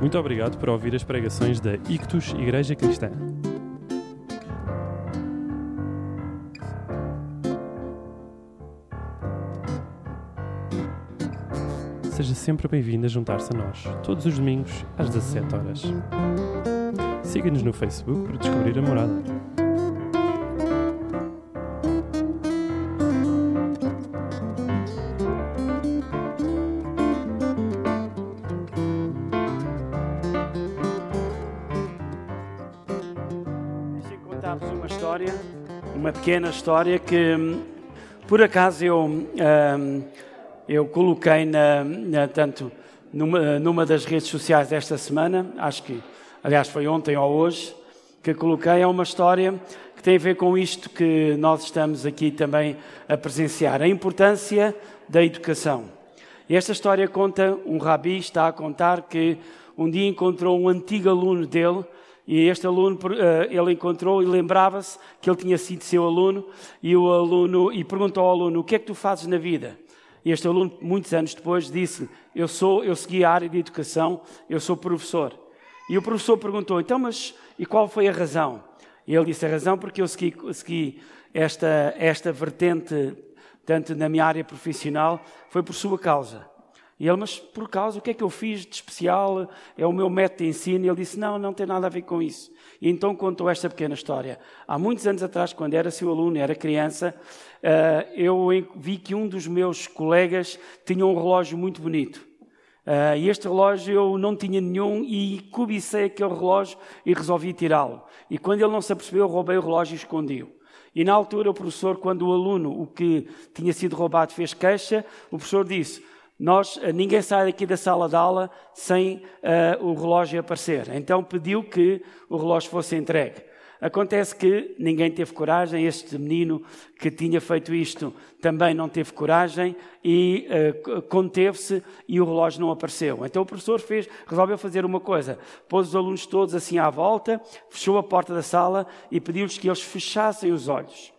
Muito obrigado por ouvir as pregações da Ictus Igreja Cristã. Seja sempre bem-vindo a juntar-se a nós, todos os domingos, às 17 horas. Siga-nos no Facebook para descobrir a morada. Pequena história que, por acaso, eu, eu coloquei na, na- tanto numa, numa das redes sociais desta semana, acho que, aliás, foi ontem ou hoje, que coloquei, é uma história que tem a ver com isto que nós estamos aqui também a presenciar, a importância da educação. E esta história conta, um rabi está a contar que um dia encontrou um antigo aluno dele e este aluno, eh, ele encontrou e lembrava-se que ele tinha sido seu aluno e o aluno e perguntou ao aluno: "O que é que tu fazes na vida?" E este aluno, muitos anos depois, disse: "Eu sou, eu segui a área de educação, eu sou professor." E o professor perguntou: "Então, mas e qual foi a razão?" E ele disse: "A razão porque eu segui, segui esta esta vertente tanto na minha área profissional foi por sua causa." E ele, mas por causa, o que é que eu fiz de especial? É o meu método de ensino? E ele disse, não, não tem nada a ver com isso. E então contou esta pequena história. Há muitos anos atrás, quando era seu aluno, era criança, eh, eu vi que um dos meus colegas tinha um relógio muito bonito. Ah, e este relógio eu não tinha nenhum e cobicei aquele relógio e resolvi tirá-lo. E quando ele não se apercebeu, eu roubei o relógio e escondi-o. E na altura o professor, quando o aluno, o que tinha sido roubado, fez queixa, o professor disse, nós, ah, ninguém sai daqui da sala de aula sem ah, o relógio aparecer. Então pediu que o relógio fosse entregue. Acontece que ninguém teve coragem, este menino que tinha feito isto também não teve coragem e eh, c- conteve-se e o relógio não apareceu. Então o professor fez, resolveu fazer uma coisa, pôs os alunos todos assim à volta, fechou a porta da sala e pediu-lhes que eles fechassem os olhos.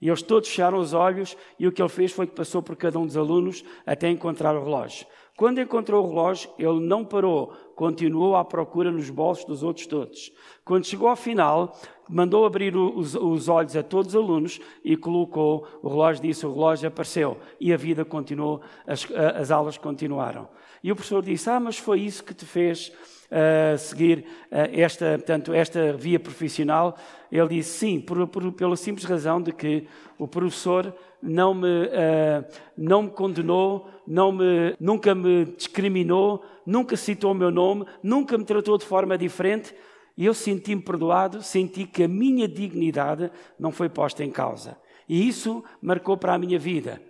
E eles todos fecharam os olhos e o que ele fez foi que passou por cada um dos alunos até encontrar o relógio. Quando encontrou o relógio, ele não parou, continuou à procura nos bolsos dos outros todos. Quando chegou ao final, mandou abrir os, os olhos a todos os alunos e colocou o relógio, disse, o relógio apareceu e a vida continuou, as, as aulas continuaram. E o professor disse, ah, mas foi isso que te fez a seguir eh, esta, portanto, esta via profissional, ele disse sim, por, por- pela simples razão de que o professor não me, eh, não me condenou, não me, nunca me discriminou, nunca citou o meu nome, nunca me tratou de forma diferente, e eu senti-me perdoado, senti que a minha dignidade não foi posta em causa. E isso marcou para a minha vida.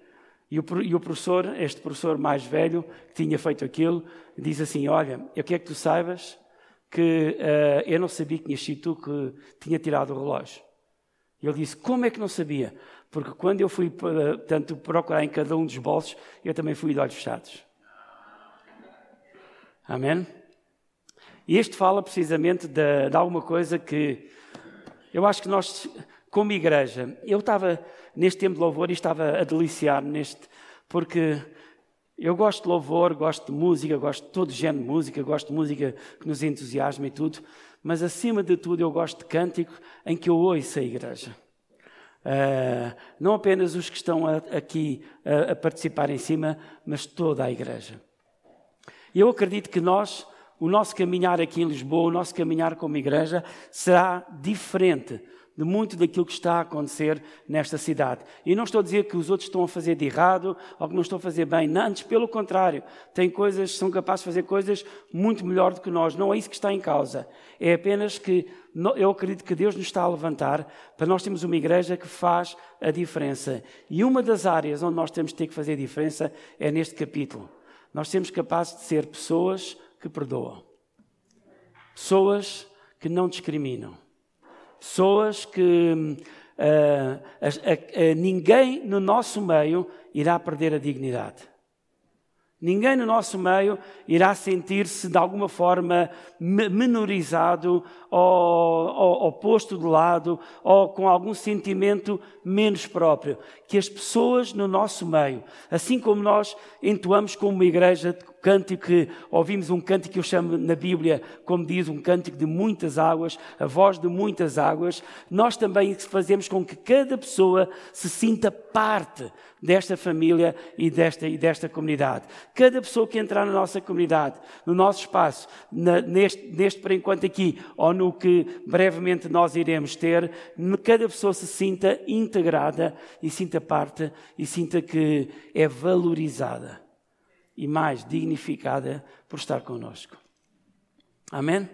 E o, pro- o professor, este professor mais velho, que tinha feito aquilo, diz assim: Olha, eu quero que tu saibas que eh, eu não sabia que tinhas sido tu que tinha tirado o relógio. E ele disse: Como é que não sabia? Porque quando eu fui para, tanto procurar em cada um dos bolsos, eu também fui de olhos fechados. Amém? E este fala precisamente de, de alguma coisa que eu acho que nós, como igreja, eu estava neste tempo de louvor e estava a deliciar neste, porque eu gosto de louvor, gosto de música, gosto de todo género de música, gosto de música que nos entusiasma e tudo, mas acima de tudo eu gosto de cântico em que eu ouço a igreja. Ah, não apenas os que estão a- aqui a, a participar em cima, mas toda a igreja. Eu acredito que nós, o nosso caminhar aqui em Lisboa, o nosso caminhar como igreja, será diferente de muito daquilo que está a acontecer nesta cidade. E não estou a dizer que os outros estão a fazer de errado ou que não estão a fazer bem. Não, antes, pelo contrário, têm coisas, são capazes de fazer coisas muito melhor do que nós. Não é isso que está em causa. É apenas que eu acredito que Deus nos está a levantar para nós termos uma igreja que faz a diferença. E uma das áreas onde nós temos de ter que fazer a diferença é neste capítulo. Nós temos capazes de ser pessoas que perdoam. Pessoas que não discriminam. Pessoas que ah, as- a- a- ninguém no nosso meio irá perder a dignidade. Ninguém no nosso meio irá sentir-se de alguma forma me- menorizado ou, ou, ou posto de lado ou com algum sentimento menos próprio. Que as pessoas no nosso meio, assim como nós entoamos como uma igreja cântico que ouvimos, um cântico que eu chamo na Bíblia, como diz, um cântico de muitas águas, a voz de muitas águas, nós também fazemos com que cada pessoa se sinta parte desta família e desta, e desta comunidade. Cada pessoa que entrar na nossa comunidade, no nosso espaço, na, neste, neste por enquanto aqui, ou no que brevemente nós iremos ter, cada pessoa se sinta integrada e sinta parte e sinta que é valorizada e mais dignificada por estar connosco. Amém?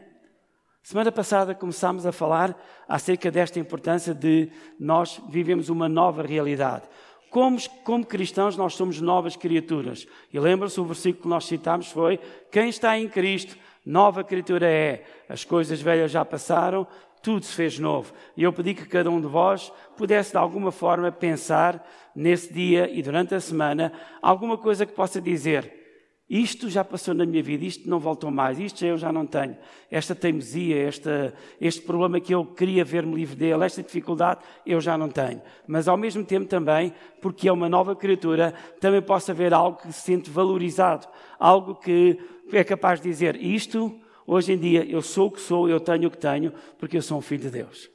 Semana passada começámos a falar acerca desta importância de nós vivemos uma nova realidade. Como, como cristãos, nós somos novas criaturas. E lembra-se, o versículo que nós citámos foi: Quem está em Cristo, nova criatura é. As coisas velhas já passaram, tudo se fez novo. E eu pedi que cada um de vós pudesse, de alguma forma, pensar nesse dia e durante a semana alguma coisa que possa dizer isto já passou na minha vida, isto não voltou mais, isto eu já não tenho. Esta teimosia, esta, este problema que eu queria ver-me livre dele, esta dificuldade, eu já não tenho. Mas ao mesmo tempo também, porque é uma nova criatura, também posso haver algo que se sente valorizado, algo que é capaz de dizer: isto, hoje em dia, eu sou o que sou, eu tenho o que tenho, porque eu sou um filho de Deus.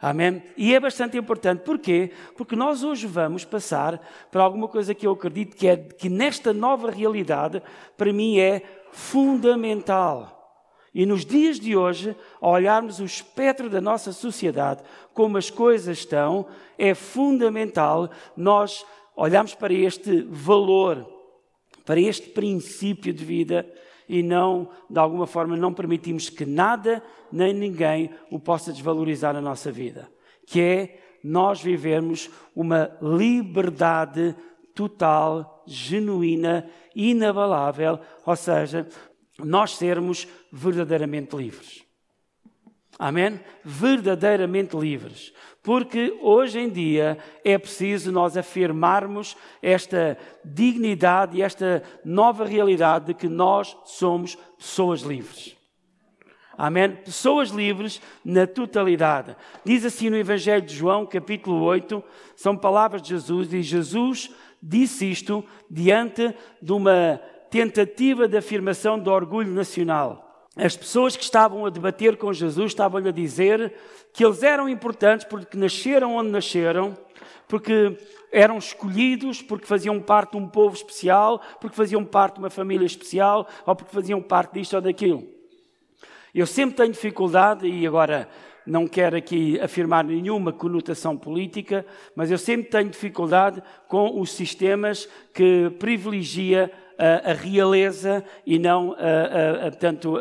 Amém? E é bastante importante. Porquê? Porque nós hoje vamos passar para alguma coisa que eu acredito que é que nesta nova realidade, para mim, é fundamental. E nos dias de hoje, olharmos o espectro da nossa sociedade, como as coisas estão, é fundamental nós olharmos para este valor, para este princípio de vida e não, de alguma forma, não permitimos que nada nem ninguém o possa desvalorizar na nossa vida. Que é nós vivermos uma liberdade total, genuína, inabalável, ou seja, nós sermos verdadeiramente livres. Amém? Verdadeiramente livres. Porque hoje em dia é preciso nós afirmarmos esta dignidade e esta nova realidade de que nós somos pessoas livres. Amém? Pessoas livres na totalidade. Diz assim no Evangelho de João, capítulo 8, são palavras de Jesus, e Jesus disse isto diante de uma tentativa de afirmação do orgulho nacional. As pessoas que estavam a debater com Jesus estavam-lhe a dizer que eles eram importantes porque nasceram onde nasceram, porque eram escolhidos, porque faziam parte de um povo especial, porque faziam parte de uma família especial, ou porque faziam parte disto ou daquilo. Eu sempre tenho dificuldade, e agora não quero aqui afirmar nenhuma conotação política, mas eu sempre tenho dificuldade com os sistemas que privilegia a, realeza e não a, a, tanto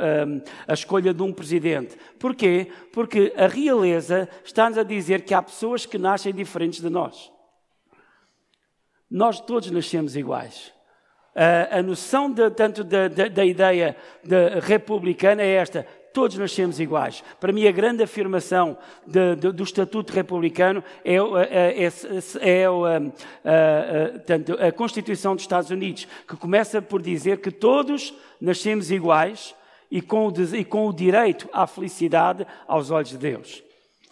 a, escolha de um presidente. Porquê? Porque a realeza está-nos a dizer que há pessoas que nascem diferentes de nós. Nós todos nascemos iguais. A, noção de, tanto da, da, ideia de republicana é esta: todos nascemos iguais. Para mim, a grande afirmação de, de, do Estatuto Republicano é, é, é, é a, a Constituição dos Estados Unidos, que começa por dizer que todos nascemos iguais e com, o, e com o direito à felicidade aos olhos de Deus.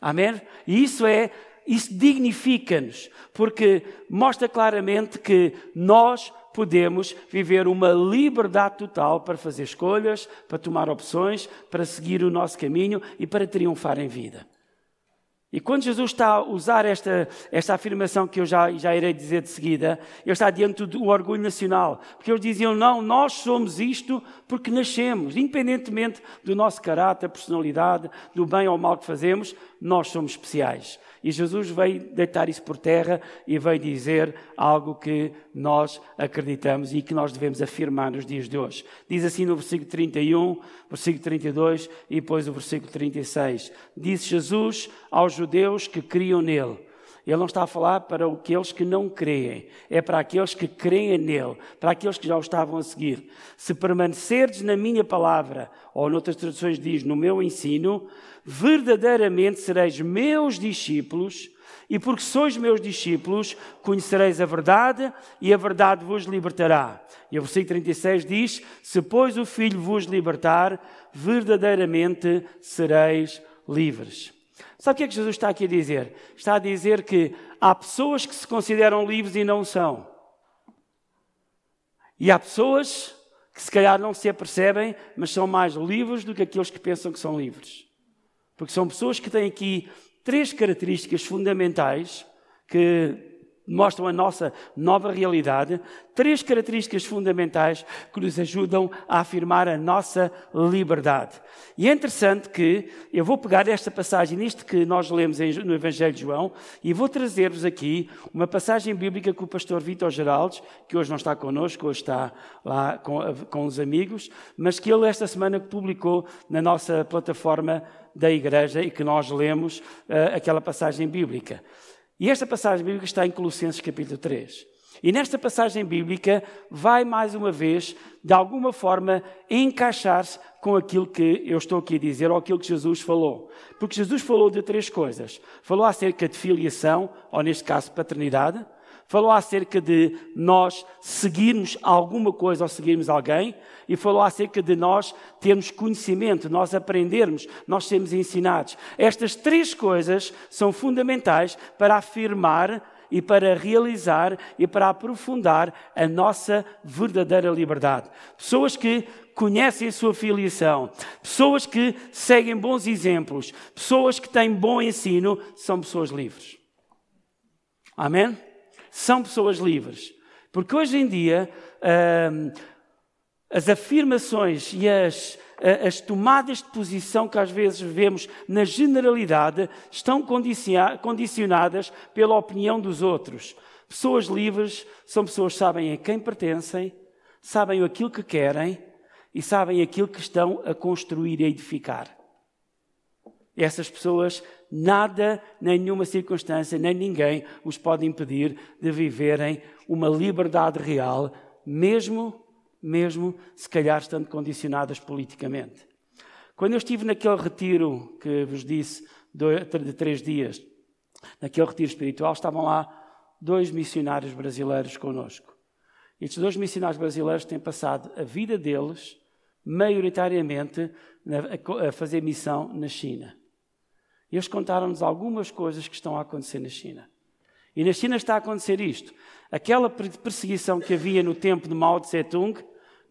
Amém? E isso é isso dignifica-nos, porque mostra claramente que nós podemos viver uma liberdade total para fazer escolhas, para tomar opções, para seguir o nosso caminho e para triunfar em vida. E quando Jesus está a usar esta, esta afirmação que eu já, já irei dizer de seguida, ele está diante do orgulho nacional. Porque eles diziam, não, nós somos isto porque nascemos, independentemente do nosso caráter, personalidade, do bem ou mal que fazemos, nós somos especiais. E Jesus veio deitar isso por terra e veio dizer algo que nós acreditamos e que nós devemos afirmar nos dias de hoje. Diz assim no versículo 31, versículo 32 e depois o versículo 36. Disse Jesus aos judeus que criam nele. Ele não está a falar para aqueles que não creem, é para aqueles que creem nele, para aqueles que já o estavam a seguir. Se permanecerdes na minha palavra, ou noutras traduções diz no meu ensino, verdadeiramente sereis meus discípulos, e porque sois meus discípulos, conhecereis a verdade, e a verdade vos libertará. E o versículo 36 diz: Se, pois, o Filho vos libertar, verdadeiramente sereis livres. Sabe o que é que Jesus está aqui a dizer? Está a dizer que há pessoas que se consideram livres e não são. E há pessoas que se calhar não se apercebem, mas são mais livres do que aqueles que pensam que são livres. Porque são pessoas que têm aqui três características fundamentais que mostram a nossa nova realidade, três características fundamentais que nos ajudam a afirmar a nossa liberdade. E é interessante que eu vou pegar esta passagem, nisto que nós lemos no Evangelho de João, e vou trazer-vos aqui uma passagem bíblica que o pastor Vitor Geraldes, que hoje não está connosco, hoje está lá com, com os amigos, mas que ele esta semana publicou na nossa plataforma da igreja e que nós lemos uh, aquela passagem bíblica. E esta passagem bíblica está em Colossenses capítulo 3. E nesta passagem bíblica vai mais uma vez, de alguma forma, encaixar-se com aquilo que eu estou aqui a dizer ou aquilo que Jesus falou. Porque Jesus falou de três coisas. Falou acerca de filiação, ou neste caso paternidade. Falou acerca de nós seguirmos alguma coisa ou seguirmos alguém. E falou acerca de nós termos conhecimento, nós aprendermos, nós sermos ensinados. Estas três coisas são fundamentais para afirmar e para realizar e para aprofundar a nossa verdadeira liberdade. Pessoas que conhecem a sua filiação, pessoas que seguem bons exemplos, pessoas que têm bom ensino, são pessoas livres. Amém? São pessoas livres. Porque hoje em dia, as afirmações e as, as tomadas de posição que às vezes vemos na generalidade estão condicionadas pela opinião dos outros. Pessoas livres são pessoas que sabem a quem pertencem, sabem aquilo que querem e sabem aquilo que estão a construir e a edificar. Essas pessoas, nada, nenhuma circunstância, nem ninguém os pode impedir de viverem uma liberdade real, mesmo, mesmo se calhar estando condicionadas politicamente. Quando eu estive naquele retiro que vos disse de três dias, naquele retiro espiritual, estavam lá dois missionários brasileiros conosco. Estes dois missionários brasileiros têm passado a vida deles, maioritariamente, a fazer missão na China. E eles contaram-nos algumas coisas que estão a acontecer na China. E na China está a acontecer isto. Aquela perseguição que havia no tempo de Mao Tse-tung,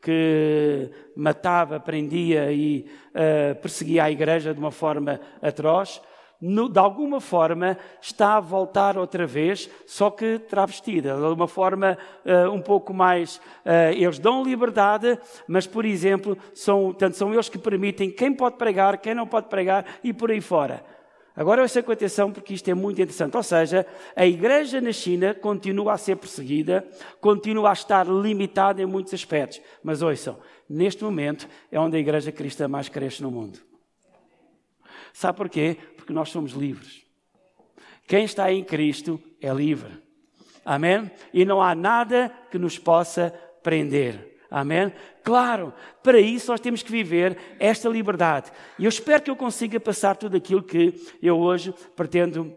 que matava, prendia e uh, perseguia a igreja de uma forma atroz, no, de alguma forma está a voltar outra vez, só que travestida, de uma forma uh, um pouco mais. Uh, eles dão liberdade, mas, por exemplo, são, tanto são eles que permitem quem pode pregar, quem não pode pregar e por aí fora. Agora com atenção porque isto é muito interessante. Ou seja, a igreja na China continua a ser perseguida, continua a estar limitada em muitos aspectos. Mas ouçam, neste momento é onde a igreja cristã mais cresce no mundo. Sabe porquê? Porque nós somos livres. Quem está em Cristo é livre. Amém? E não há nada que nos possa prender. Amém? Claro, para isso nós temos que viver esta liberdade. E eu espero que eu consiga passar tudo aquilo que eu hoje pretendo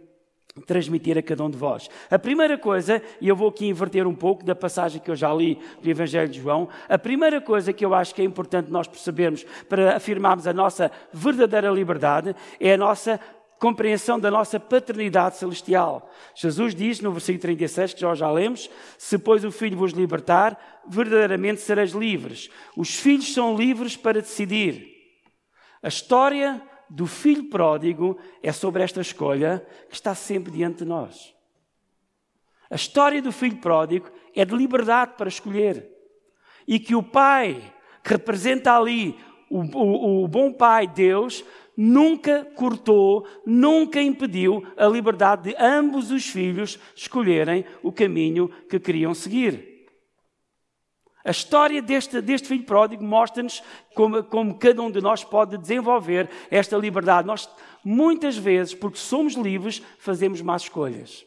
transmitir a cada um de vós. A primeira coisa, e eu vou aqui inverter um pouco da passagem que eu já li do Evangelho de João, a primeira coisa que eu acho que é importante nós percebermos para afirmarmos a nossa verdadeira liberdade é a nossa compreensão da nossa paternidade celestial. Jesus diz no versículo 36, que nós já lemos: Se, pois, o Filho vos libertar, verdadeiramente sereis livres. Os filhos são livres para decidir. A história do filho pródigo é sobre esta escolha que está sempre diante de nós. A história do filho pródigo é de liberdade para escolher. E que o pai, que representa ali o, o, o bom pai, Deus, nunca cortou, nunca impediu a liberdade de ambos os filhos escolherem o caminho que queriam seguir. A história deste, deste filho pródigo mostra-nos como, como, cada um de nós pode desenvolver esta liberdade. Nós, muitas vezes, porque somos livres, fazemos más escolhas.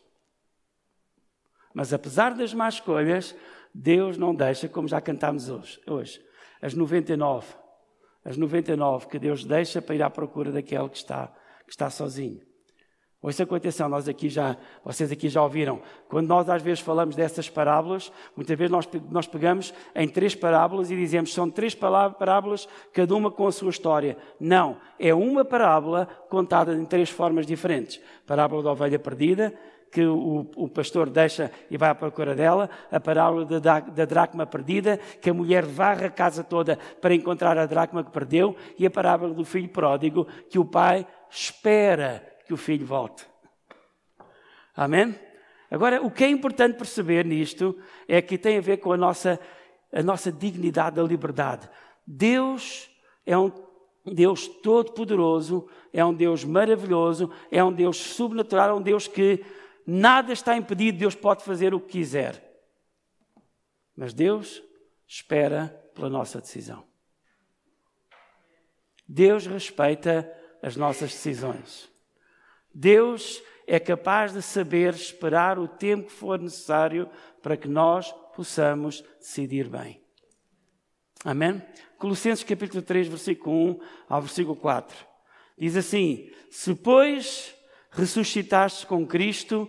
Mas apesar das más escolhas, Deus não deixa, como já cantámos hoje, hoje as 99 as 99 que Deus deixa para ir à procura daquele que está, que está sozinho. Ouça com atenção, nós aqui já, vocês aqui já ouviram. Quando nós às vezes falamos dessas parábolas, muitas vezes nós, nós pegamos em três parábolas e dizemos são três parábolas, cada uma com a sua história. Não, é uma parábola contada em três formas diferentes. Parábola da ovelha perdida, que o, o, pastor deixa e vai à procura dela, a parábola da, da, dracma perdida, que a mulher varra a casa toda para encontrar a dracma que perdeu, e a parábola do filho pródigo, que o pai espera que o filho volte. Amém? Agora, o que é importante perceber nisto é que tem a ver com a nossa, a nossa dignidade da liberdade. Deus é um Deus todo-poderoso, é um Deus maravilhoso, é um Deus sobrenatural, é um Deus que nada está impedido, Deus pode fazer o que quiser. Mas Deus espera pela nossa decisão. Deus respeita as nossas decisões. Deus é capaz de saber esperar o tempo que for necessário para que nós possamos decidir bem. Amém? Colossenses capítulo 3, versículo 1 ao versículo 4. Diz assim: Se, pois, ressuscitastes com Cristo,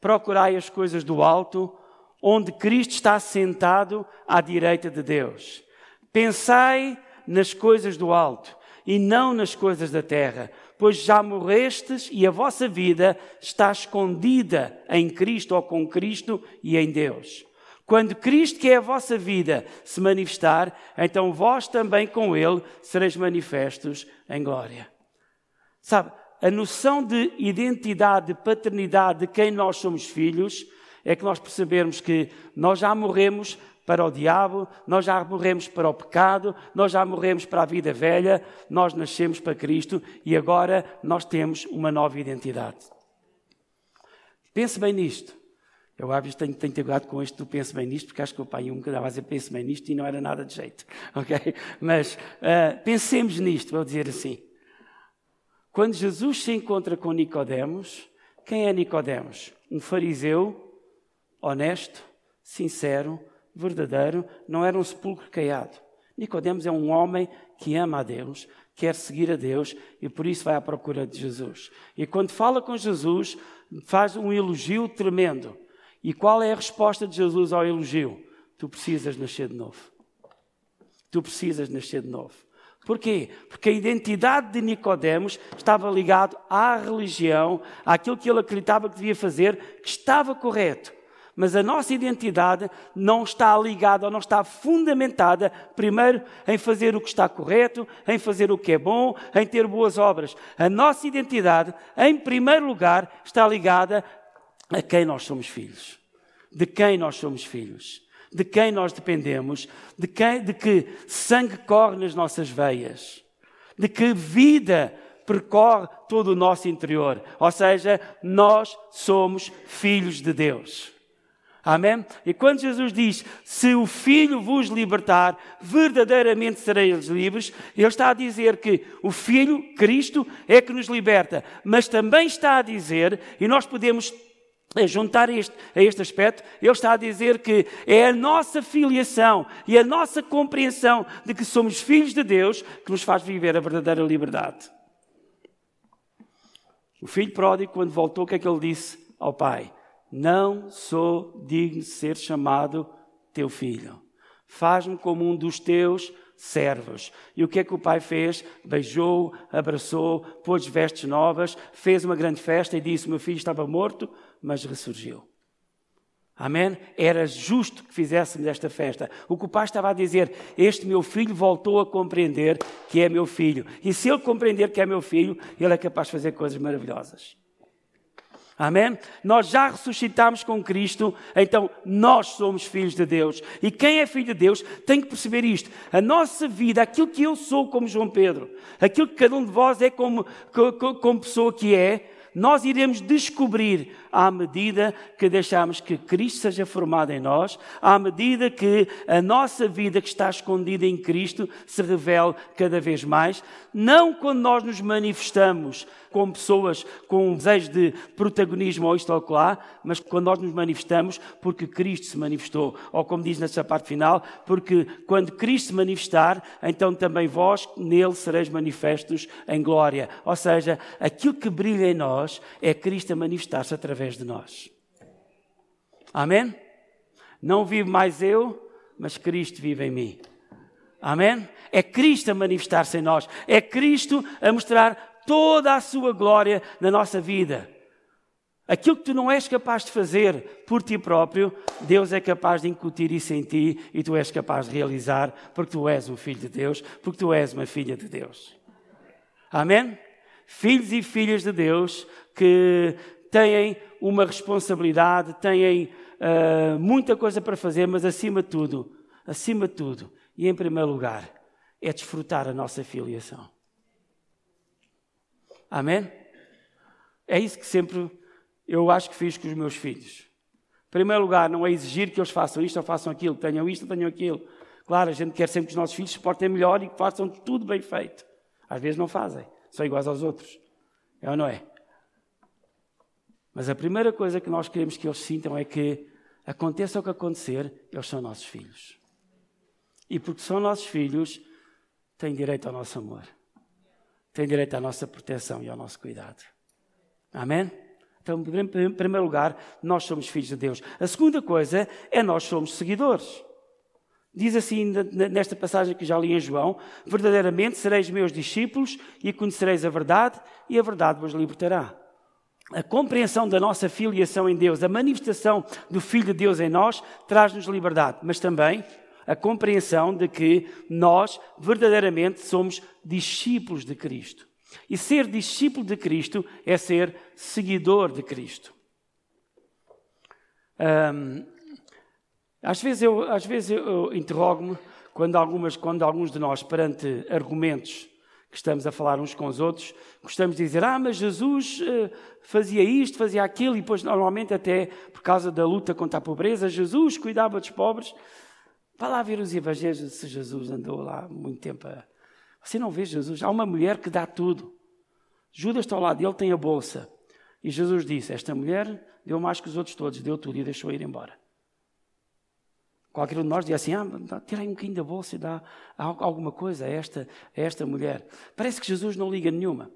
procurai as coisas do alto, onde Cristo está sentado à direita de Deus. Pensai nas coisas do alto e não nas coisas da terra pois já morrestes e a vossa vida está escondida em Cristo ou com Cristo e em Deus. Quando Cristo, que é a vossa vida, se manifestar, então vós também com Ele sereis manifestos em glória. Sabe, a noção de identidade, de paternidade de quem nós somos filhos, é que nós percebemos que nós já morremos para o diabo, nós já morremos para o pecado, nós já morremos para a vida velha, nós nascemos para Cristo e agora nós temos uma nova identidade. Pense bem nisto. Eu, às vezes, tenho, tenho ter com isto do pense bem nisto, porque acho que o pai um dava a dizer pense bem nisto e não era nada de jeito. Ok? Mas uh, pensemos nisto, vou dizer assim. Quando Jesus se encontra com Nicodemos, quem é Nicodemos? Um fariseu honesto, sincero, verdadeiro, não era um sepulcro caiado. Nicodemos é um homem que ama a Deus, quer seguir a Deus e por isso vai à procura de Jesus. E quando fala com Jesus, faz um elogio tremendo. E qual é a resposta de Jesus ao elogio? Tu precisas nascer de novo. Tu precisas nascer de novo. Porquê? Porque a identidade de Nicodemos estava ligado à religião, àquilo que ele acreditava que devia fazer, que estava correto. Mas a nossa identidade não está ligada ou não está fundamentada, primeiro, em fazer o que está correto, em fazer o que é bom, em ter boas obras. A nossa identidade, em primeiro lugar, está ligada a quem nós somos filhos. De quem nós somos filhos. De quem nós dependemos. De, quem, de que sangue corre nas nossas veias. De que vida percorre todo o nosso interior. Ou seja, nós somos filhos de Deus. Amém? E quando Jesus diz, se o Filho vos libertar, verdadeiramente sereis livres, Ele está a dizer que o Filho, Cristo, é que nos liberta. Mas também está a dizer, e nós podemos juntar este, a este aspecto, Ele está a dizer que é a nossa filiação e a nossa compreensão de que somos filhos de Deus que nos faz viver a verdadeira liberdade. O filho pródigo, quando voltou, o que é que ele disse ao pai? Não sou digno de ser chamado teu filho. Faz-me como um dos teus servos. E o que é que o pai fez? Beijou, abraçou, pôs vestes novas, fez uma grande festa e disse: Meu filho estava morto, mas ressurgiu. Amém? Era justo que fizéssemos esta festa. O que o pai estava a dizer, este meu filho voltou a compreender que é meu filho. E se ele compreender que é meu filho, ele é capaz de fazer coisas maravilhosas. Amém? Nós já ressuscitamos com Cristo, então nós somos filhos de Deus. E quem é filho de Deus tem que perceber isto. A nossa vida, aquilo que eu sou como João Pedro, aquilo que cada um de vós é como, como, pessoa que é, nós iremos descobrir à medida que deixamos que Cristo seja formado em nós, à medida que a nossa vida que está escondida em Cristo se revele cada vez mais, não quando nós nos manifestamos com pessoas com um desejo de protagonismo ou isto ou lá, mas quando nós nos manifestamos, porque Cristo se manifestou. Ou como diz nessa parte final, porque quando Cristo se manifestar, então também vós nele sereis manifestos em glória. Ou seja, aquilo que brilha em nós é Cristo a manifestar-se através de nós. Amém? Não vivo mais eu, mas Cristo vive em mim. Amém? É Cristo a manifestar-se em nós. É Cristo a mostrar toda a sua glória na nossa vida. Aquilo que tu não és capaz de fazer por ti próprio, Deus é capaz de incutir isso em ti e tu és capaz de realizar, porque tu és um filho de Deus, porque tu és uma filha de Deus. Amém? Filhos e filhas de Deus que têm uma responsabilidade, têm uh, muita coisa para fazer, mas acima de tudo, acima de tudo, e em primeiro lugar, é desfrutar a nossa filiação. Amém? É isso que sempre eu acho que fiz com os meus filhos. Em primeiro lugar, não é exigir que eles façam isto ou façam aquilo, tenham isto ou tenham aquilo. Claro, a gente quer sempre que os nossos filhos se portem melhor e que façam tudo bem feito. Às vezes não fazem, são iguais aos outros. É ou não é? Mas a primeira coisa que nós queremos que eles sintam é que, aconteça o que acontecer, eles são nossos filhos. E porque são nossos filhos, têm direito ao nosso amor, têm direito à nossa proteção e ao nosso cuidado. Amém? Então, em primeiro lugar, nós somos filhos de Deus. A segunda coisa é nós somos seguidores. Diz assim nesta passagem que já li em João: Verdadeiramente sereis meus discípulos e conhecereis a verdade, e a verdade vos libertará a compreensão da nossa filiação em Deus, a manifestação do Filho de Deus em nós, traz-nos liberdade, mas também a compreensão de que nós verdadeiramente somos discípulos de Cristo. E ser discípulo de Cristo é ser seguidor de Cristo. Às vezes eu, às vezes eu, interrogo-me quando, algumas, quando alguns de nós, perante argumentos que estamos a falar uns com os outros, gostamos de dizer, ah, mas Jesus uh, fazia isto, fazia aquilo, e depois normalmente até por causa da luta contra a pobreza, Jesus cuidava dos pobres. Vá lá ver os evangelhos se Jesus andou lá muito tempo. A... Você não vê Jesus? Há uma mulher que dá tudo. Judas está ao lado dele, tem a bolsa. E Jesus disse, esta mulher deu mais que os outros todos, deu tudo e deixou ir embora. Qualquer um de nós diz assim: ah, tira aí um bocadinho da bolsa e dá alguma coisa a esta, a esta mulher. Parece que Jesus não liga nenhuma.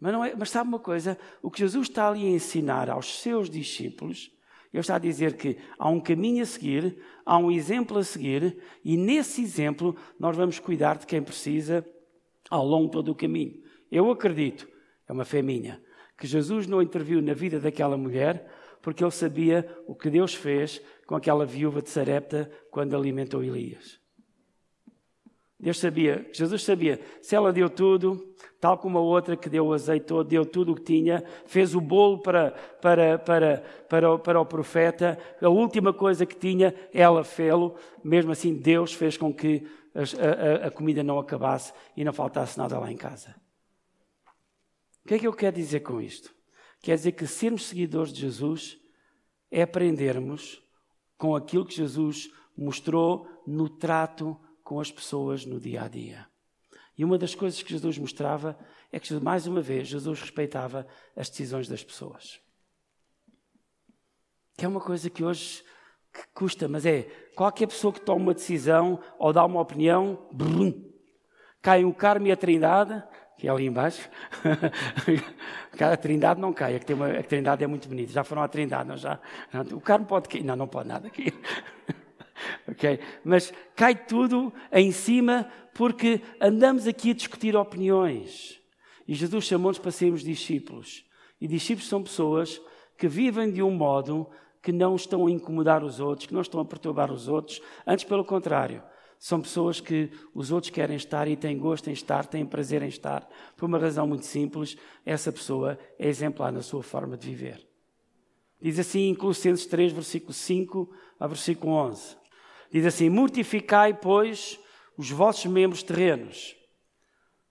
Mas, não é, mas sabe uma coisa? O que Jesus está ali a ensinar aos seus discípulos, ele está a dizer que há um caminho a seguir, há um exemplo a seguir, e nesse exemplo nós vamos cuidar de quem precisa ao longo todo o caminho. Eu acredito, é uma fé minha, que Jesus não interviu na vida daquela mulher porque ele sabia o que Deus fez com aquela viúva de Sarepta quando alimentou Elias. Deus sabia, Jesus sabia, se ela deu tudo, tal como a outra que deu o azeite todo, deu tudo o que tinha, fez o bolo para, para, para, para, para o profeta, a última coisa que tinha, ela fê-lo, mesmo assim Deus fez com que a, a, a comida não acabasse e não faltasse nada lá em casa. O que é que eu quero dizer com isto? Quer dizer que sermos seguidores de Jesus é aprendermos com aquilo que Jesus mostrou no trato com as pessoas no dia a dia. E uma das coisas que Jesus mostrava é que, mais uma vez, Jesus respeitava as decisões das pessoas. Que é uma coisa que hoje que custa, mas é qualquer pessoa que toma uma decisão ou dá uma opinião, brum, cai o Carmo e a Trindade, que é ali embaixo. a Trindade não cai, uma, a Trindade é muito bonita. Já foram à Trindade, não já? O carro pode cair. Não, não pode nada aqui. ok? Mas cai tudo em cima porque andamos aqui a discutir opiniões. E Jesus chamou-nos para sermos discípulos. E discípulos são pessoas que vivem de um modo que não estão a incomodar os outros, que não estão a perturbar os outros. Antes, pelo contrário, são pessoas que os outros querem estar e têm gosto em estar, têm prazer em estar. Por uma razão muito simples, essa pessoa é exemplar na sua forma de viver. Diz assim em Colossenses 3, versículo 5 a versículo 11. Diz assim: Mortificai, pois, os vossos membros terrenos.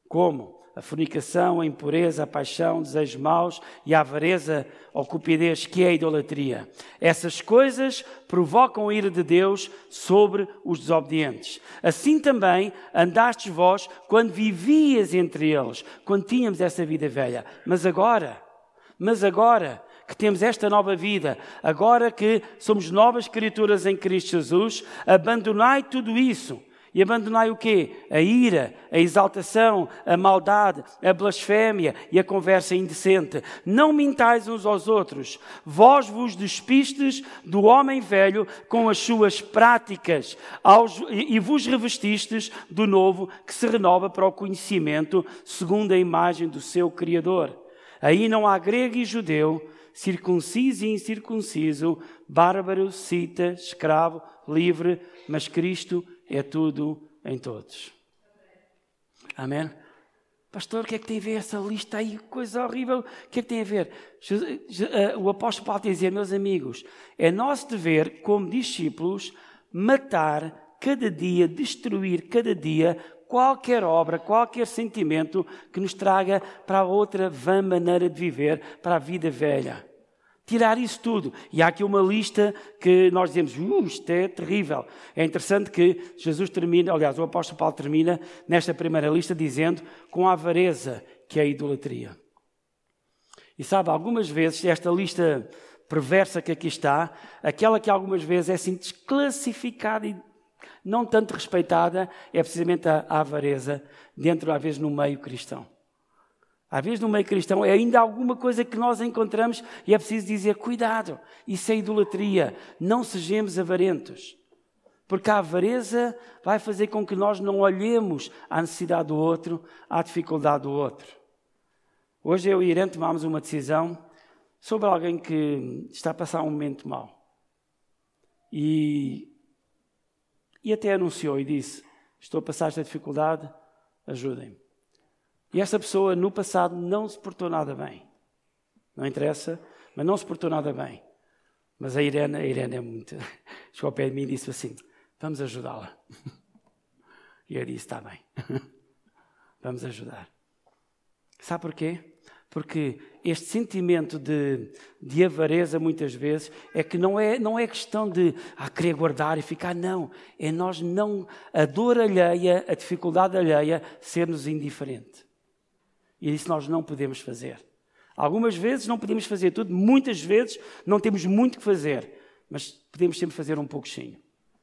Como? A fornicação, a impureza, a paixão, desejos maus e a avareza ou cupidez, que é a idolatria. Essas coisas provocam a ira de Deus sobre os desobedientes. Assim também andastes vós quando vivias entre eles, quando tínhamos essa vida velha. Mas agora, mas agora, que temos esta nova vida, agora que somos novas criaturas em Cristo Jesus, abandonai tudo isso e abandonai o quê? A ira, a exaltação, a maldade, a blasfémia e a conversa indecente. Não mintais uns aos outros. Vós vos despistes do homem velho com as suas práticas aos, e vos revestistes do novo que se renova para o conhecimento segundo a imagem do seu Criador. Aí não há grego e judeu, circunciso e incircunciso, bárbaro, cita, escravo, livre, mas Cristo tudo em todos. Amém? Pastor, o que é que tem a ver essa lista aí? Coisa horrível. O que é que tem a ver? Eh, o apóstolo Paulo dizer, meus amigos, é nosso dever, como discípulos, matar cada dia, destruir cada dia qualquer obra, qualquer sentimento que nos traga para a outra vã maneira de viver, para a vida velha. Tirar isso tudo. E há aqui uma lista que nós dizemos, uh, isto é terrível. É interessante que Jesus termina, aliás, o apóstolo Paulo termina nesta primeira lista dizendo com a avareza, que é a idolatria. E sabe, algumas vezes esta lista perversa que aqui está, aquela que algumas vezes é assim desclassificada e não tanto respeitada, é precisamente a, a avareza dentro, às vezes, no meio cristão. Às vezes, no meio cristão, é ainda alguma coisa que nós encontramos e é preciso dizer: cuidado, isso é idolatria, não sejamos avarentos. Porque a avareza vai fazer com que nós não olhemos à necessidade do outro, à dificuldade do outro. Hoje eu e Irene tomámos uma decisão sobre alguém que está a passar um momento mau. E, e até anunciou e disse: Estou a passar esta dificuldade, ajudem-me. E essa pessoa no passado não se portou nada bem. Não interessa, mas não se portou nada bem. Mas a Irene, a Irene é muito. Chegou ao pé de mim e disse assim: Vamos ajudá-la. E eu disse: Está bem. Vamos ajudar. Sabe porquê? Porque este sentimento de, de avareza, muitas vezes, é que não é, não é questão de ah, querer guardar e ficar, não. É nós não. A dor alheia, a dificuldade alheia, ser-nos indiferente. E isso nós não podemos fazer. Algumas vezes não podemos fazer tudo, muitas vezes não temos muito que fazer, mas podemos sempre fazer um pouquinho.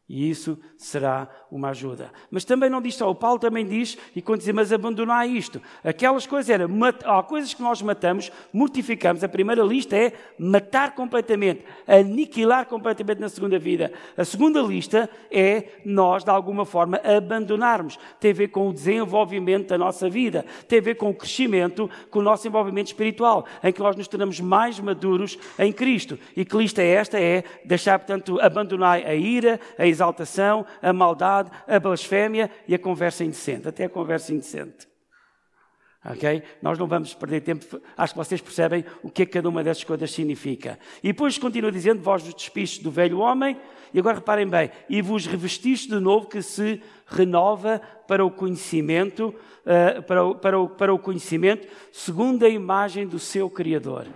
E isso será uma ajuda. Mas também não diz só, o Paulo também diz, e quando diz, mas abandonar isto. Aquelas coisas eram, há coisas que nós matamos, mortificamos. A primeira lista é matar completamente, aniquilar completamente na segunda vida. A segunda lista é nós, de alguma forma, abandonarmos. Tem a ver com o desenvolvimento da nossa vida, tem a ver com o crescimento, com o nosso envolvimento espiritual, em que nós nos tornamos mais maduros em Cristo. E que lista é esta? É deixar, portanto, abandonar a ira, a exaltação, a maldade, a blasfémia e a conversa indecente, até a conversa indecente. Ok? Nós não vamos perder tempo, acho que vocês percebem o que é que cada uma dessas coisas significa. E depois continua dizendo: Vós vos despistes do velho homem, e agora reparem bem, e vos revestiste de novo que se renova para o conhecimento, uh, para, o, para, o, para o conhecimento, segundo a imagem do seu Criador.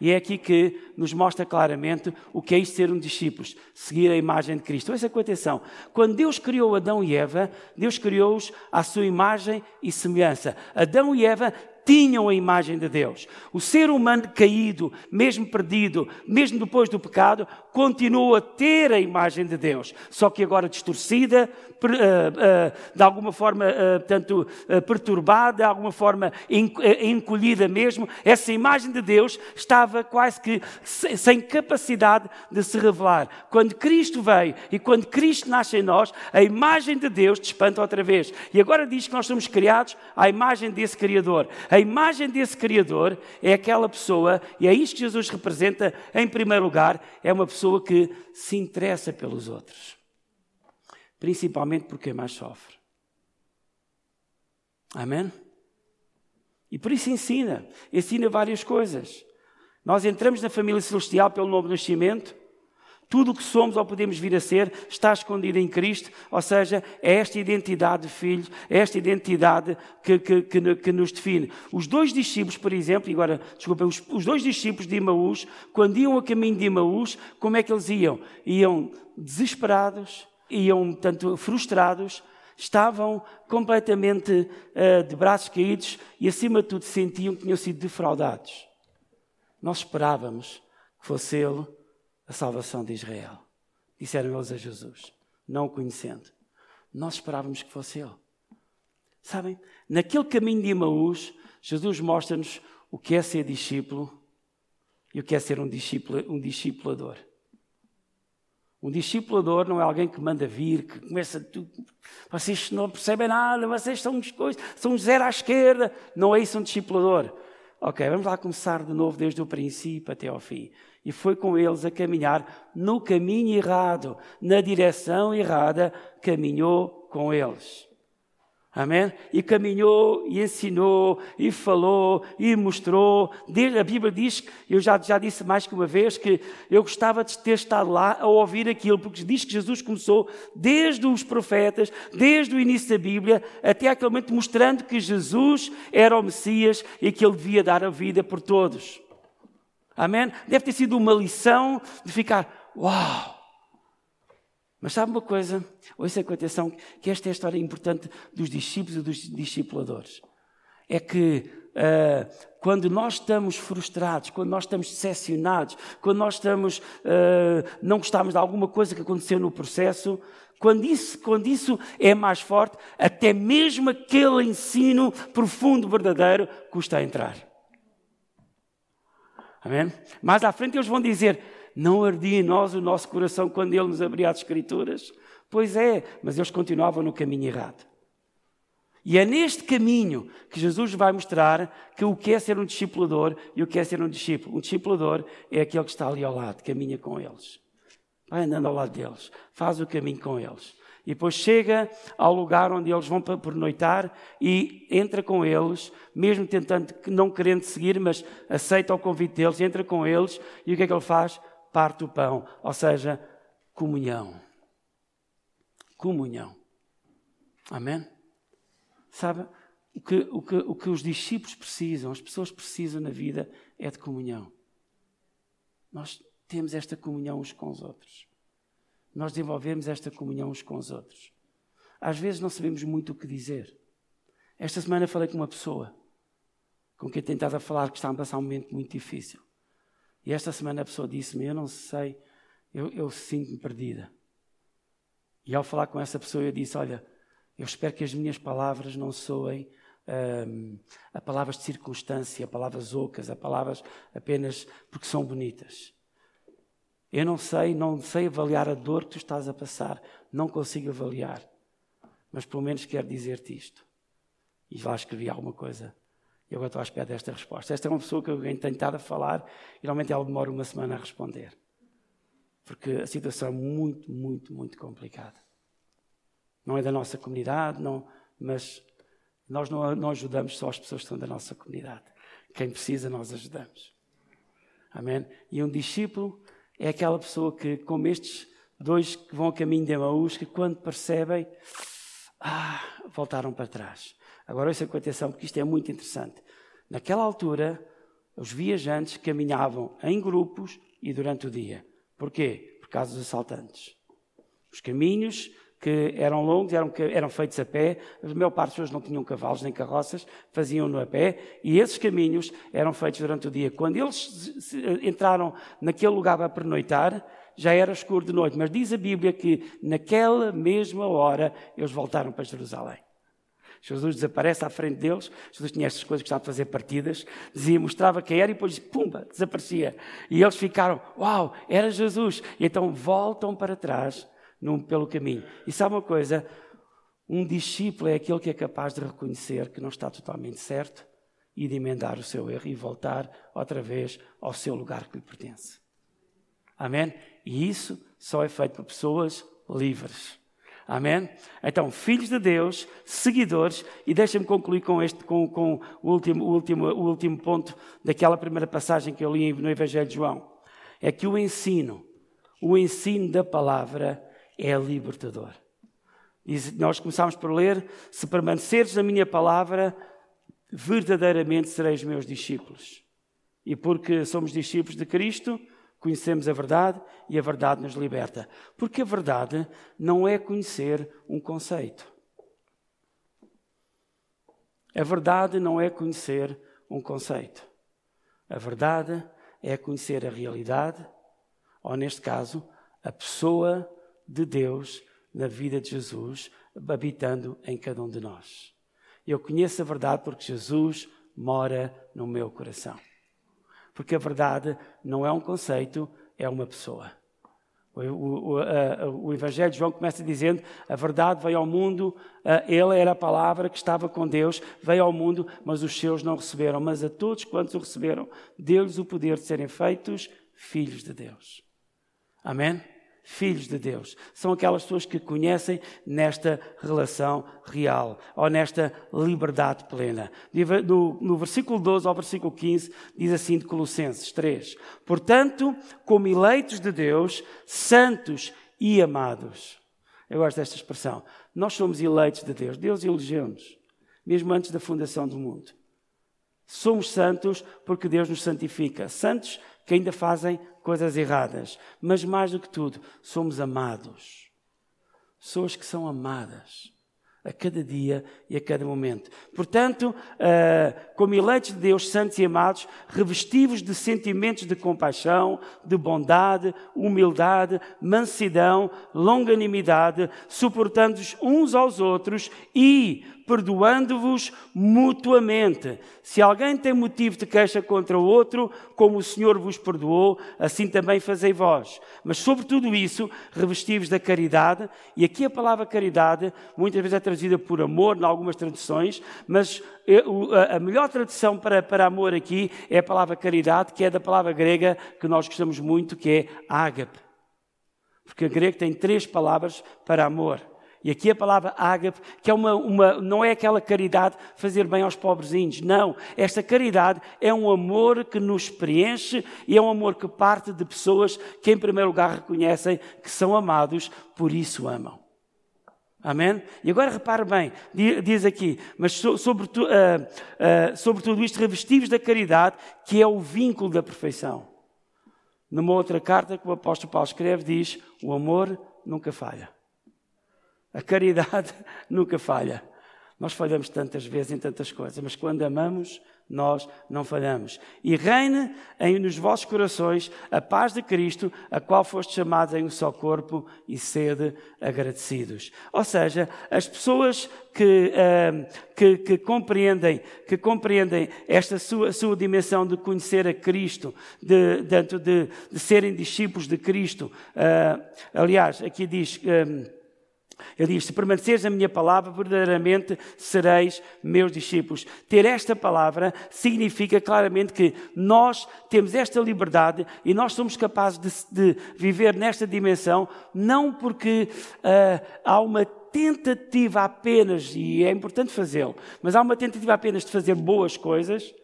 E é aqui que nos mostra claramente o que é isto ser um discípulo, seguir a imagem de Cristo. Ouça com atenção. Quando Deus criou Adão e Eva, Deus criou-os à sua imagem e semelhança. Adão e Eva tinham a imagem de Deus. O ser humano caído, mesmo perdido, mesmo depois do pecado, continua a ter a imagem de Deus, só que agora distorcida, eh, eh, de alguma forma, eh, portanto, perturbada, de alguma forma encolhida mesmo. Essa imagem de Deus estava quase que sem capacidade de se revelar. Quando Cristo veio e quando Cristo nasce em nós, a imagem de Deus despanta outra vez. E agora diz que nós somos criados à imagem desse Criador. A a imagem desse Criador é aquela pessoa, e é isto que Jesus representa em primeiro lugar, é uma pessoa que se interessa pelos outros. Principalmente por quem mais sofre. Amém? E por isso ensina. Ensina várias coisas. Nós entramos na família celestial pelo novo nascimento. Tudo o que somos ou podemos vir a ser está escondido em Cristo, ou seja, é esta identidade de filho, é esta identidade que, que, que, que nos define. Os dois discípulos, por exemplo, e agora, desculpem, os, os dois discípulos de Imaús, quando iam a caminho de Imaús, como é que eles iam? Iam desesperados, iam, tanto frustrados, estavam completamente uh, de braços caídos e, acima de tudo, sentiam que tinham sido defraudados. Nós esperávamos que fosse Ele a salvação de Israel. Disseram eles a Jesus, não o conhecendo. Nós esperávamos que fosse Ele. Sabem, naquele caminho de Emaús, Jesus mostra-nos o que é ser discípulo e o que é ser um, discípulo, um discipulador. Um discipulador não é alguém que manda vir, que começa tudo. Vocês não percebem nada, vocês são uns coisas, são uns zero à esquerda. Não é isso um discipulador. Ok, vamos lá começar de novo desde o princípio até ao fim. E foi com eles a caminhar no caminho errado, na direção errada, caminhou com eles. Amém? E caminhou, e ensinou, e falou, e mostrou. A Bíblia diz, eu já, já disse mais que uma vez, que eu gostava de ter estado lá a ouvir aquilo, porque diz que Jesus começou desde os profetas, desde o início da Bíblia, até aquele momento, mostrando que Jesus era o Messias e que ele devia dar a vida por todos. Amém? Deve ter sido uma lição de ficar, uau! Mas sabe uma coisa? Ouça com atenção que esta é a história importante dos discípulos e dos discipuladores. É que uh, quando nós estamos frustrados, quando nós estamos decepcionados, quando nós estamos, uh, não gostamos de alguma coisa que aconteceu no processo, quando isso, quando isso é mais forte, até mesmo aquele ensino profundo, verdadeiro, custa a entrar. Amém? Mais à frente eles vão dizer: não ardia em nós o nosso coração quando Ele nos abria as Escrituras? Pois é, mas eles continuavam no caminho errado. E é neste caminho que Jesus vai mostrar que o que é ser um discipulador e o que é ser um discípulo. Um discipulador é aquele que está ali ao lado, caminha com eles. Vai andando ao lado deles, faz o caminho com eles. E depois chega ao lugar onde eles vão pernoitar e entra com eles, mesmo tentando, não querendo seguir, mas aceita o convite deles, entra com eles e o que é que ele faz? parte o pão, ou seja, comunhão. Comunhão. Amém? Sabe, o que, o, que, o que os discípulos precisam, as pessoas precisam na vida é de comunhão. Nós temos esta comunhão uns com os outros. Nós desenvolvemos esta comunhão uns com os outros. Às vezes não sabemos muito o que dizer. Esta semana falei com uma pessoa com quem tentava falar que está a passar um momento muito difícil. E esta semana a pessoa disse-me: Eu não sei, eu, eu sinto-me perdida. E ao falar com essa pessoa, eu disse: Olha, eu espero que as minhas palavras não soem um, a palavras de circunstância, a palavras ocas, a palavras apenas porque são bonitas. Eu não sei, não sei avaliar a dor que tu estás a passar, não consigo avaliar, mas pelo menos quero dizer-te isto. E lá escrevi alguma coisa e agora estou à espera desta resposta. Esta é uma pessoa que eu tenho tentado a falar e normalmente ela demora uma semana a responder. Porque a situação é muito, muito, muito complicada. Não é da nossa comunidade, não, mas nós não, não ajudamos só as pessoas que são da nossa comunidade. Quem precisa, nós ajudamos. Amém? E um discípulo é aquela pessoa que, como estes dois que vão a caminho de Emaús, que quando percebem, ah, voltaram para trás. Agora ouça com atenção, porque isto é muito interessante. Naquela altura, os viajantes caminhavam em grupos e durante o dia. Porquê? Por causa dos assaltantes. Os caminhos que eram longos, eram, eram feitos a pé, a maior parte das pessoas não tinham cavalos nem carroças, faziam-no a pé, e esses caminhos eram feitos durante o dia. Quando eles entraram naquele lugar para pernoitar, já era escuro de noite, mas diz a Bíblia que naquela mesma hora eles voltaram para Jerusalém. Jesus desaparece à frente deles. Jesus tinha estas coisas que estavam a fazer partidas. Dizia, mostrava quem era e depois, pumba, desaparecia. E eles ficaram, uau, era Jesus. E então voltam para trás num, pelo caminho. E sabe uma coisa? Um discípulo é aquele que é capaz de reconhecer que não está totalmente certo e de emendar o seu erro e voltar outra vez ao seu lugar que lhe pertence. Amém? E isso só é feito por pessoas livres. Amém? Então, filhos de Deus, seguidores, e deixa-me concluir com este, com, com o, último, o, último, o último ponto daquela primeira passagem que eu li no Evangelho de João. É que o ensino, O ensino da palavra é libertador. nós começámos por ler: se permaneceres na minha palavra, verdadeiramente sereis meus discípulos. E porque somos discípulos de Cristo, conhecemos a verdade e a verdade nos liberta. Porque a verdade não é conhecer um conceito. A verdade não é conhecer um conceito. A verdade é conhecer a realidade, ou neste caso, a pessoa de Deus na vida de Jesus, habitando em cada um de nós. Eu conheço a verdade porque Jesus mora no meu coração. Porque a verdade não é um conceito, é uma pessoa. O, o, a, o, Evangelho de João começa dizendo: a verdade veio ao mundo, ele era a palavra que estava com Deus, veio ao mundo, mas os seus não receberam. Mas a todos quantos o receberam, deu-lhes o poder de serem feitos filhos de Deus. Amém? Filhos de Deus. São aquelas pessoas que conhecem nesta relação real, ou nesta liberdade plena. No, no, versículo 12 ao versículo 15, diz assim de Colossenses 3: Portanto, como eleitos de Deus, santos e amados. Eu gosto desta expressão. Nós somos eleitos de Deus. Deus elegeu-nos, mesmo antes da fundação do mundo. Somos santos porque Deus nos santifica. Santos que ainda fazem coisas erradas. Mas mais do que tudo, somos amados. Pessoas que são amadas a cada dia e a cada momento. Portanto, uh, como eleitos de Deus, santos e amados, revestivos de sentimentos de compaixão, de bondade, humildade, mansidão, longanimidade, suportando-os uns aos outros e perdoando-vos mutuamente. Se alguém tem motivo de queixa contra o outro, como o Senhor vos perdoou, assim também fazei vós. Mas sobre tudo isso, revestivos da caridade, e aqui a palavra caridade muitas vezes é traduzida por amor, em algumas traduções, mas a melhor tradução para, para amor aqui é a palavra caridade, que é da palavra grega que nós gostamos muito, que é ágape. Porque a grego tem três palavras para amor. E aqui a palavra ágape, que é uma, uma, não é aquela caridade fazer bem aos pobrezinhos, não. Esta caridade é um amor que nos preenche e é um amor que parte de pessoas que, em primeiro lugar, reconhecem que são amados, por isso amam. Amém? E agora repare bem, diz aqui, mas sobre, uh, uh, sobre tudo isto, revestivos da caridade, que é o vínculo da perfeição. Numa outra carta que o apóstolo Paulo escreve, diz: o amor nunca falha. A caridade nunca falha. Nós falhamos tantas vezes em tantas coisas, mas quando amamos, nós não falhamos. E reine em, nos vossos corações a paz de Cristo, a qual foste chamados em um só corpo e sede agradecidos. Ou seja, as pessoas que, uh, que, que, compreendem, que compreendem esta sua, sua dimensão de conhecer a Cristo, de, de, de, de serem discípulos de Cristo. Uh, aliás, aqui diz. Um, ele diz: Se permaneceres na minha palavra, verdadeiramente sereis meus discípulos. Ter esta palavra significa claramente que nós temos esta liberdade e nós somos capazes de, de viver nesta dimensão, não porque uh, há uma tentativa apenas, e é importante fazê-lo, mas há uma tentativa apenas de fazer boas coisas,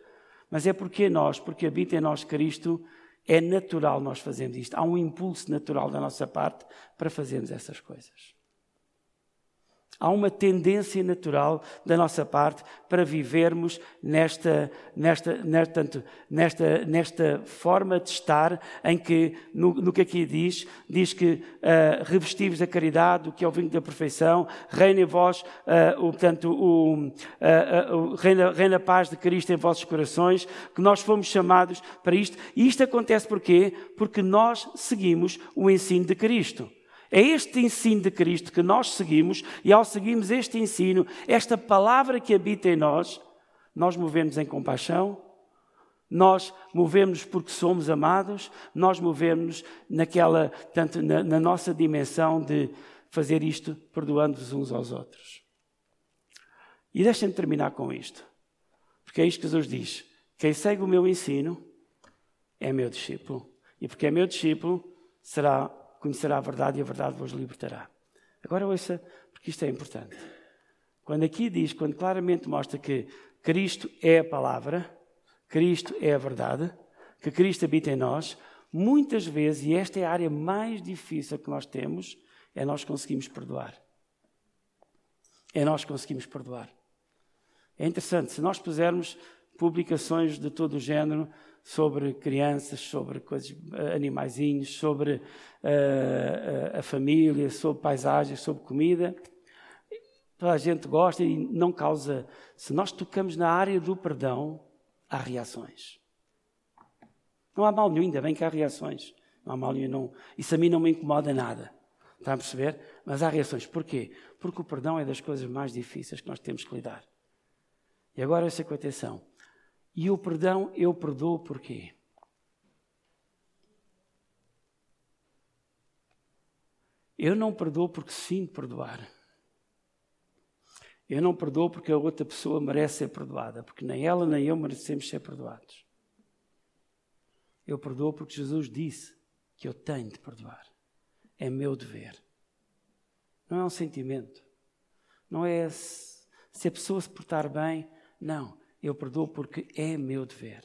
mas é porque nós, porque habita em nós Cristo, é natural nós fazermos isto. Há um impulso natural da nossa parte para fazermos essas coisas. Há uma tendência natural da nossa parte para vivermos nesta, nesta, nesta, nesta, nesta forma de estar em que, no, no que aqui diz, diz que uh, revestivos da caridade, o que é o vinho da perfeição, reina em vós, uh, o, portanto, o, uh, reina, reina a paz de Cristo em vossos corações, que nós fomos chamados para isto. E isto acontece porquê? Porque nós seguimos o ensino de Cristo. É este ensino de Cristo que nós seguimos, e ao seguirmos este ensino, esta palavra que habita em nós, nós movemos em compaixão, nós movemos porque somos amados, nós movemos naquela, tanto na, na nossa dimensão de fazer isto perdoando-vos uns aos outros. E deixem-me terminar com isto, porque é isto que Jesus diz: quem segue o meu ensino é meu discípulo, e porque é meu discípulo será conhecerá a verdade e a verdade vos libertará. Agora ouça, porque isto é importante. Quando aqui diz, quando claramente mostra que Cristo é a palavra, Cristo é a verdade, que Cristo habita em nós, Muitas vezes, e esta é a área mais difícil que nós temos, é nós conseguimos perdoar. É nós conseguimos perdoar. É interessante, se nós pusermos publicações de todo o género sobre crianças, sobre coisas, eh, animaizinhos, sobre uh, a família, sobre paisagens, sobre comida. Toda a gente gosta e não causa. Se nós tocamos na área do perdão, há reações. Não há mal nenhum, ainda bem que há reações. Não há mal nenhum. Não. Isso a mim não me incomoda nada. Está a perceber? Mas há reações. Porquê? Porque o perdão é das coisas mais difíceis que nós temos que lidar. E agora essa com atenção. E o perdão eu perdoo porquê? Eu não perdoo porque sinto perdoar. Eu não perdoo porque a outra pessoa merece ser perdoada, porque nem ela nem eu merecemos ser perdoados. Eu perdoo porque Jesus disse que eu tenho de perdoar. É meu dever. Não é um sentimento. Não é se, a pessoa se portar bem. Não eu perdoo porque é meu dever.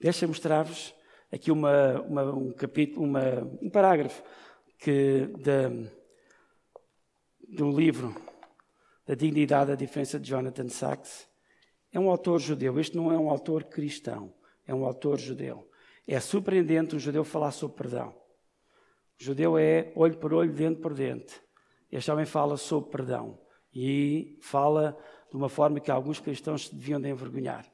Deixa mostrar-vos aqui uma, uma, um capítulo, uma, um parágrafo que de, livro da dignidade, a diferença de Jonathan Sachs. É um autor judeu. Este não é um autor cristão, é um autor judeu. É surpreendente um judeu falar sobre perdão. O judeu é olho por olho, dente por dente. Este homem fala sobre perdão e fala de uma forma que alguns cristãos se deviam de envergonhar.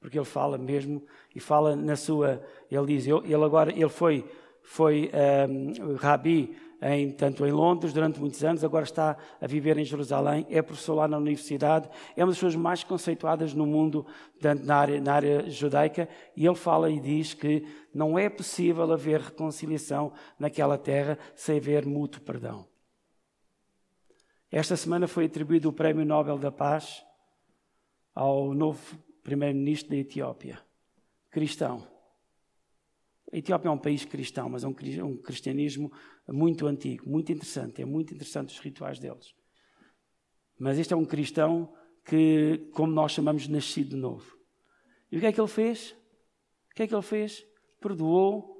Porque ele fala mesmo, e fala na sua. Ele diz, ele agora, ele foi, foi um, rabi em, tanto em Londres durante muitos anos, agora está a viver em Jerusalém, é professor lá na universidade, é uma das pessoas mais conceituadas no mundo na área, na área judaica, e ele fala e diz que não é possível haver reconciliação naquela terra sem haver mútuo perdão. Esta semana foi atribuído o Prémio Nobel da Paz ao novo primeiro-ministro da Etiópia, cristão. A Etiópia é um país cristão, mas é um cristianismo muito antigo, muito interessante. É muito interessante os rituais deles. Mas este é um cristão que, como nós chamamos, nascido de novo. E o que é que ele fez? O que é que ele fez? Perdoou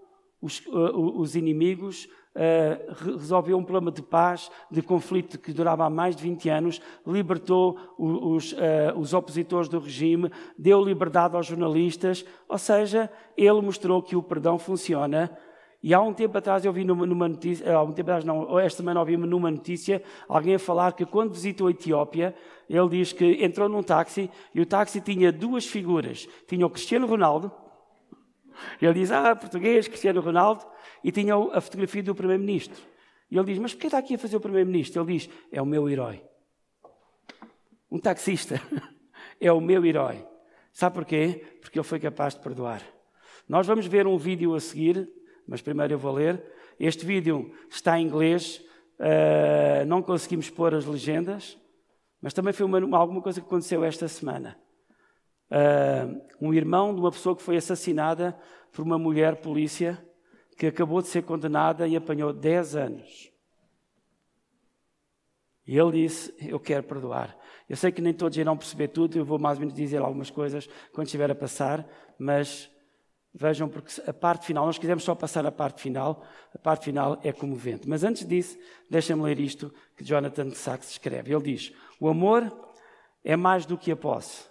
os, uh, os inimigos, uh, resolveu um problema de paz, de conflito que durava há mais de 20 anos, libertou os, uh, os opositores do regime, deu liberdade aos jornalistas, ou seja, ele mostrou que o perdão funciona. E há um tempo atrás eu vi numa, numa notícia, há um tempo atrás não, esta semana ouvi numa notícia alguém a falar que quando visitou a Etiópia, ele diz que entrou num táxi e o táxi tinha duas figuras. Tinha o Cristiano Ronaldo, ele diz, ah, português, Cristiano Ronaldo, e tinha a fotografia do Primeiro-Ministro. E ele diz, mas porquê está aqui a fazer o Primeiro-Ministro? Ele diz, é o meu herói. Um taxista é o meu herói. Sabe porquê? Porque ele foi capaz de perdoar. Nós vamos ver um vídeo a seguir, mas primeiro eu vou ler. Este vídeo está em inglês, uh, não conseguimos pôr as legendas, mas também foi uma, alguma coisa que aconteceu esta semana. Uh, um irmão de uma pessoa que foi assassinada por uma mulher polícia que acabou de ser condenada e apanhou 10 anos. E ele disse: Eu quero perdoar. Eu sei que nem todos irão perceber tudo, eu vou mais ou menos dizer algumas coisas quando estiver a passar, mas vejam, porque a parte final, nós quisemos só passar a parte final, a parte final é comovente. Mas antes disso, deixem-me ler isto que Jonathan Sachs escreve. Ele diz: O amor é mais do que a posse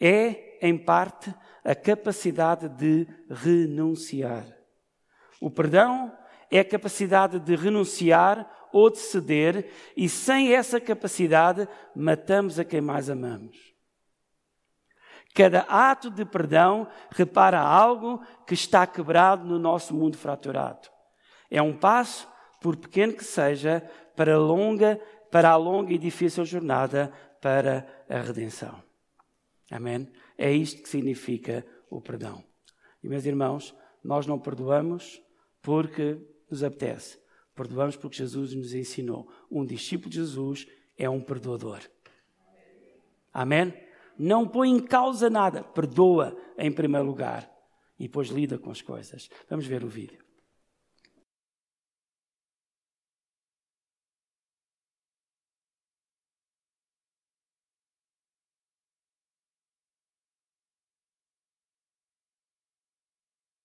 é, em parte, a capacidade de renunciar. O perdão é a capacidade de renunciar ou de ceder, e sem essa capacidade, matamos a quem mais amamos. Cada ato de perdão repara algo que está quebrado no nosso mundo fraturado. É um passo, por pequeno que seja, para a longa, para a longa e difícil jornada para a redenção. Amém? É isto que significa o perdão. E, meus irmãos, nós não perdoamos porque nos apetece. Perdoamos porque Jesus nos ensinou. Um discípulo de Jesus é um perdoador. Amém? Não põe em causa nada. Perdoa em primeiro lugar. E depois lida com as coisas. Vamos ver o vídeo.